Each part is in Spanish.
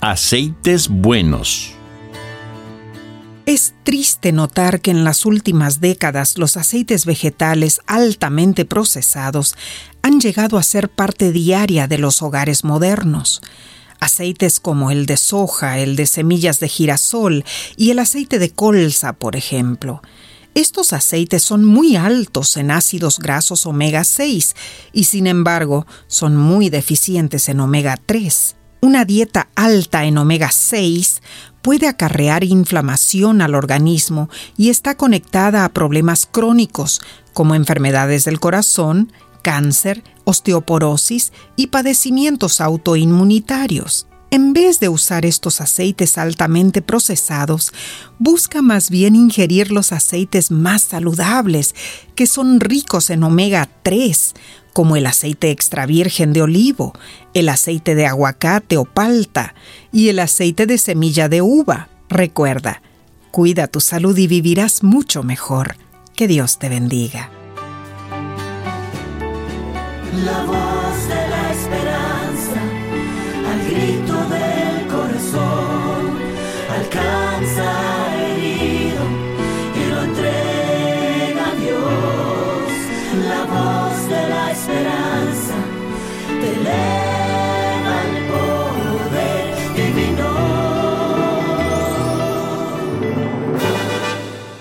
Aceites buenos. Es triste notar que en las últimas décadas los aceites vegetales altamente procesados han llegado a ser parte diaria de los hogares modernos. Aceites como el de soja, el de semillas de girasol y el aceite de colza, por ejemplo. Estos aceites son muy altos en ácidos grasos omega 6 y sin embargo son muy deficientes en omega 3. Una dieta alta en omega 6 puede acarrear inflamación al organismo y está conectada a problemas crónicos como enfermedades del corazón, cáncer, osteoporosis y padecimientos autoinmunitarios. En vez de usar estos aceites altamente procesados, busca más bien ingerir los aceites más saludables, que son ricos en omega 3, como el aceite extra virgen de olivo, el aceite de aguacate o palta y el aceite de semilla de uva. Recuerda, cuida tu salud y vivirás mucho mejor. Que Dios te bendiga. Voz de la esperanza te eleva el poder divino.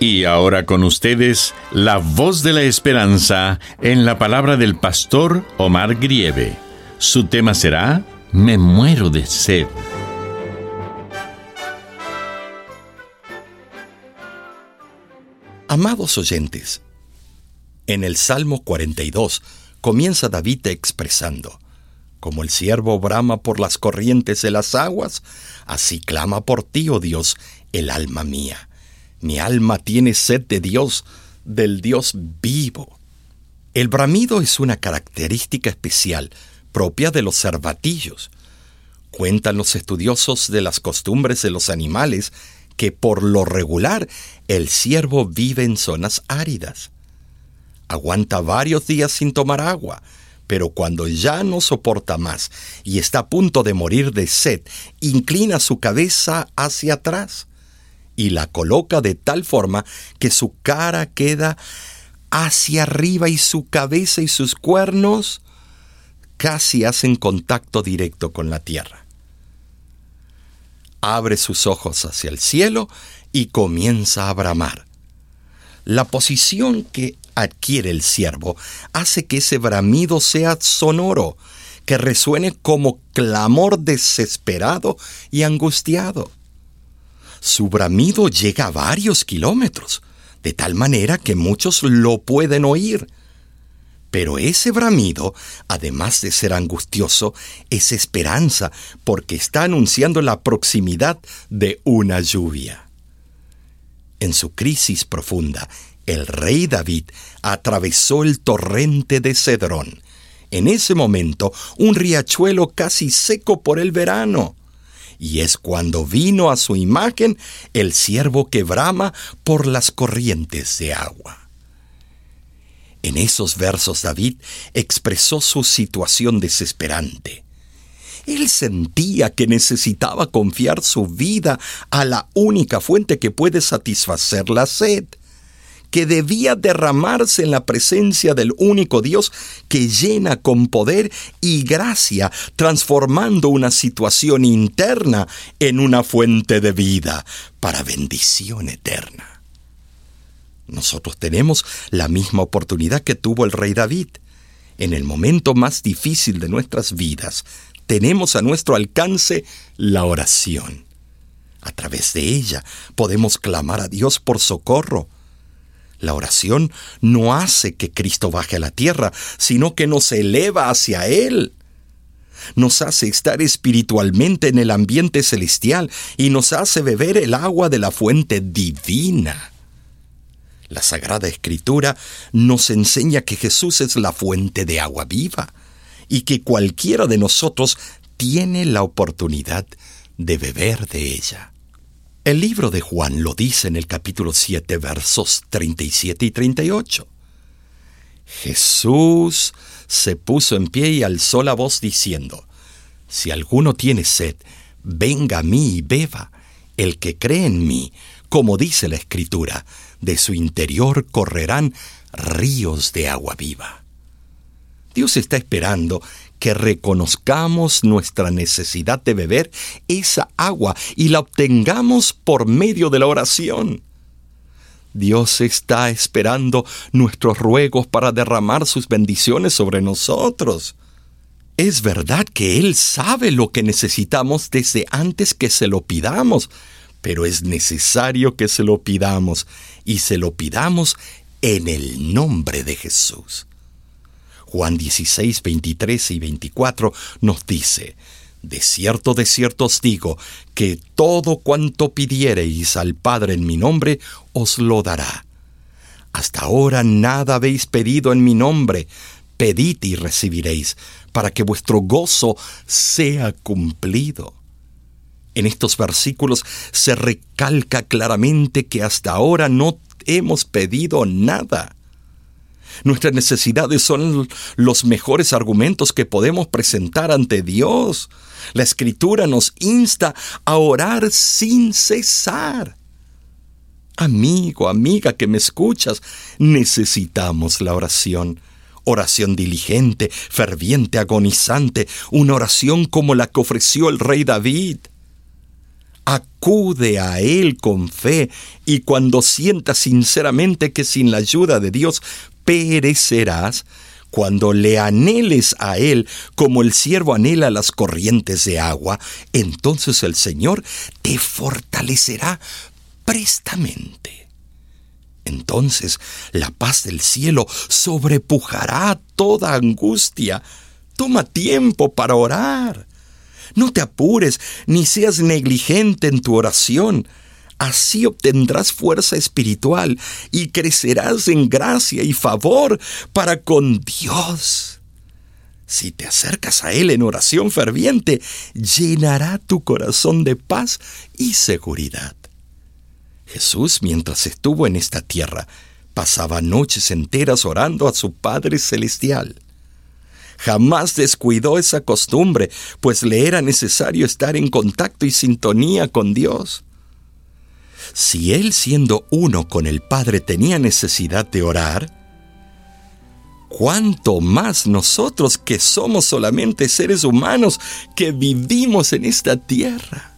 Y ahora con ustedes, la voz de la esperanza en la palabra del pastor Omar Grieve. Su tema será Me muero de sed. Amados oyentes, en el Salmo 42 comienza David expresando, como el siervo brama por las corrientes de las aguas, así clama por ti, oh Dios, el alma mía. Mi alma tiene sed de Dios, del Dios vivo. El bramido es una característica especial propia de los cervatillos. Cuentan los estudiosos de las costumbres de los animales que por lo regular el ciervo vive en zonas áridas. Aguanta varios días sin tomar agua, pero cuando ya no soporta más y está a punto de morir de sed, inclina su cabeza hacia atrás y la coloca de tal forma que su cara queda hacia arriba y su cabeza y sus cuernos casi hacen contacto directo con la tierra. Abre sus ojos hacia el cielo y comienza a bramar. La posición que adquiere el ciervo hace que ese bramido sea sonoro, que resuene como clamor desesperado y angustiado. Su bramido llega a varios kilómetros, de tal manera que muchos lo pueden oír. Pero ese bramido, además de ser angustioso, es esperanza porque está anunciando la proximidad de una lluvia. En su crisis profunda, el rey David atravesó el torrente de Cedrón. En ese momento, un riachuelo casi seco por el verano. Y es cuando vino a su imagen el ciervo que brama por las corrientes de agua. En esos versos David expresó su situación desesperante. Él sentía que necesitaba confiar su vida a la única fuente que puede satisfacer la sed, que debía derramarse en la presencia del único Dios que llena con poder y gracia, transformando una situación interna en una fuente de vida para bendición eterna. Nosotros tenemos la misma oportunidad que tuvo el rey David. En el momento más difícil de nuestras vidas, tenemos a nuestro alcance la oración. A través de ella podemos clamar a Dios por socorro. La oración no hace que Cristo baje a la tierra, sino que nos eleva hacia Él. Nos hace estar espiritualmente en el ambiente celestial y nos hace beber el agua de la fuente divina. La Sagrada Escritura nos enseña que Jesús es la fuente de agua viva y que cualquiera de nosotros tiene la oportunidad de beber de ella. El libro de Juan lo dice en el capítulo 7 versos 37 y 38. Jesús se puso en pie y alzó la voz diciendo, Si alguno tiene sed, venga a mí y beba. El que cree en mí, como dice la Escritura, de su interior correrán ríos de agua viva. Dios está esperando que reconozcamos nuestra necesidad de beber esa agua y la obtengamos por medio de la oración. Dios está esperando nuestros ruegos para derramar sus bendiciones sobre nosotros. Es verdad que Él sabe lo que necesitamos desde antes que se lo pidamos, pero es necesario que se lo pidamos y se lo pidamos en el nombre de Jesús. Juan 16, 23 y 24 nos dice, De cierto, de cierto os digo, que todo cuanto pidiereis al Padre en mi nombre, os lo dará. Hasta ahora nada habéis pedido en mi nombre, pedid y recibiréis, para que vuestro gozo sea cumplido. En estos versículos se recalca claramente que hasta ahora no hemos pedido nada. Nuestras necesidades son los mejores argumentos que podemos presentar ante Dios. La escritura nos insta a orar sin cesar. Amigo, amiga que me escuchas, necesitamos la oración. Oración diligente, ferviente, agonizante, una oración como la que ofreció el rey David. Acude a Él con fe y cuando sientas sinceramente que sin la ayuda de Dios perecerás, cuando le anheles a Él como el siervo anhela las corrientes de agua, entonces el Señor te fortalecerá prestamente. Entonces la paz del cielo sobrepujará toda angustia. Toma tiempo para orar. No te apures ni seas negligente en tu oración. Así obtendrás fuerza espiritual y crecerás en gracia y favor para con Dios. Si te acercas a Él en oración ferviente, llenará tu corazón de paz y seguridad. Jesús, mientras estuvo en esta tierra, pasaba noches enteras orando a su Padre Celestial. Jamás descuidó esa costumbre, pues le era necesario estar en contacto y sintonía con Dios. Si él siendo uno con el Padre tenía necesidad de orar, ¿cuánto más nosotros que somos solamente seres humanos que vivimos en esta tierra?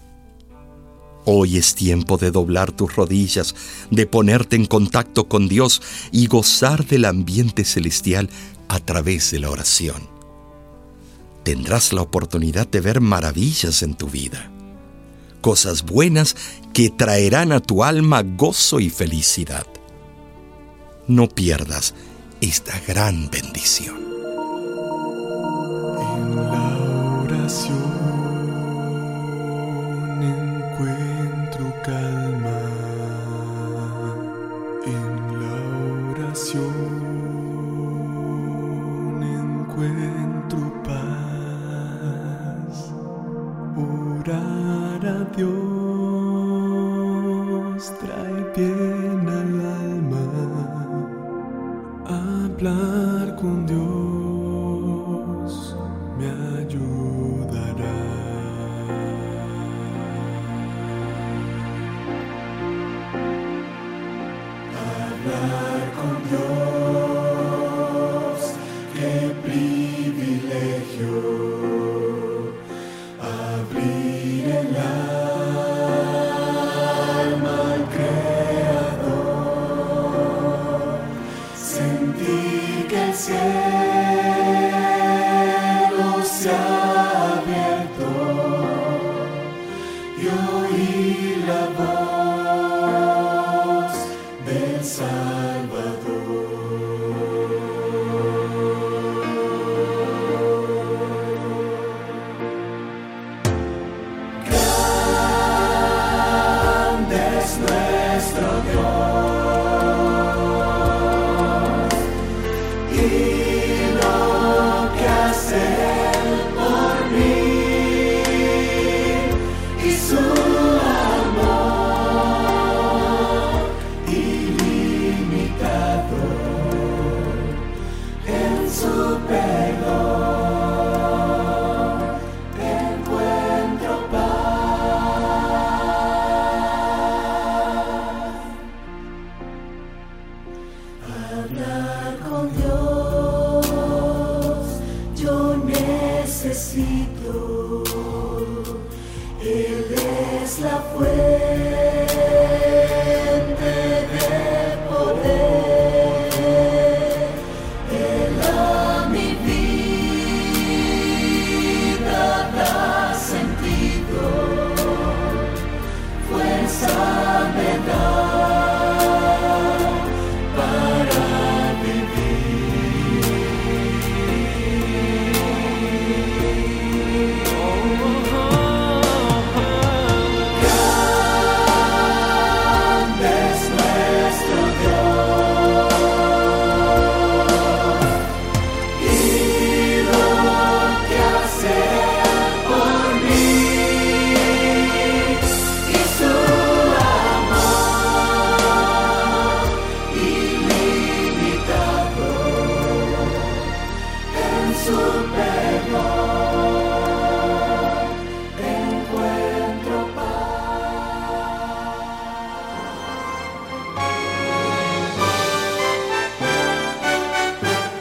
Hoy es tiempo de doblar tus rodillas, de ponerte en contacto con Dios y gozar del ambiente celestial a través de la oración. Tendrás la oportunidad de ver maravillas en tu vida cosas buenas que traerán a tu alma gozo y felicidad. No pierdas esta gran bendición. En la oración encuentro calma. En la oración encuentro Dios Salvador. La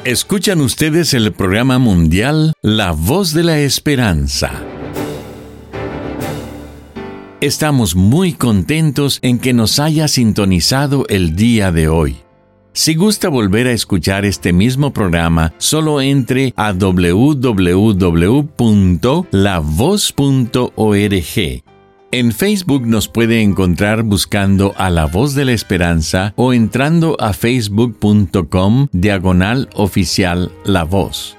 Escuchan ustedes el programa mundial La Voz de la Esperanza. Estamos muy contentos en que nos haya sintonizado el día de hoy. Si gusta volver a escuchar este mismo programa, solo entre a www.lavoz.org. En Facebook nos puede encontrar buscando a La Voz de la Esperanza o entrando a facebook.com diagonal oficial La Voz.